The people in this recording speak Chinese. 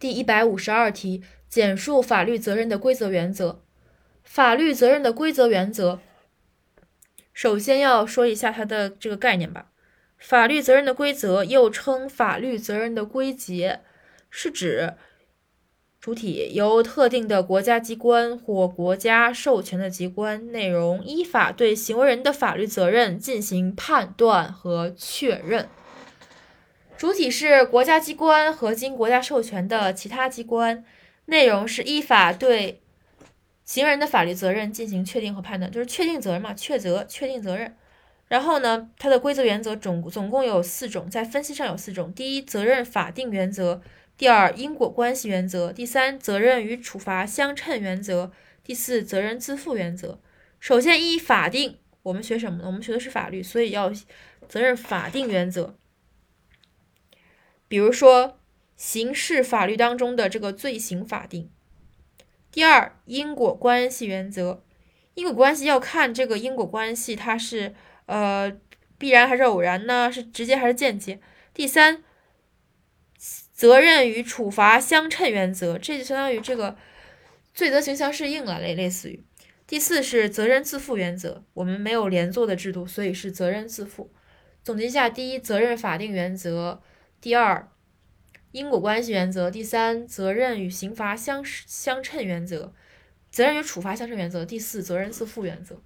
第一百五十二题，简述法律责任的规则原则。法律责任的规则原则，首先要说一下它的这个概念吧。法律责任的规则又称法律责任的归结，是指主体由特定的国家机关或国家授权的机关，内容依法对行为人的法律责任进行判断和确认。主体是国家机关和经国家授权的其他机关，内容是依法对行人的法律责任进行确定和判断，就是确定责任嘛，确责、确定责任。然后呢，它的规则原则总总共有四种，在分析上有四种：第一，责任法定原则；第二，因果关系原则；第三，责任与处罚相称原则；第四，责任自负原则。首先，依法定，我们学什么呢？我们学的是法律，所以要责任法定原则。比如说，刑事法律当中的这个罪行法定。第二，因果关系原则，因果关系要看这个因果关系它是。呃，必然还是偶然呢？是直接还是间接？第三，责任与处罚相称原则，这就相当于这个罪责刑相适应了，类类似于。第四是责任自负原则，我们没有连坐的制度，所以是责任自负。总结一下：第一，责任法定原则；第二，因果关系原则；第三，责任与刑罚相相称原则；责任与处罚相称原则；第四，责任自负原则。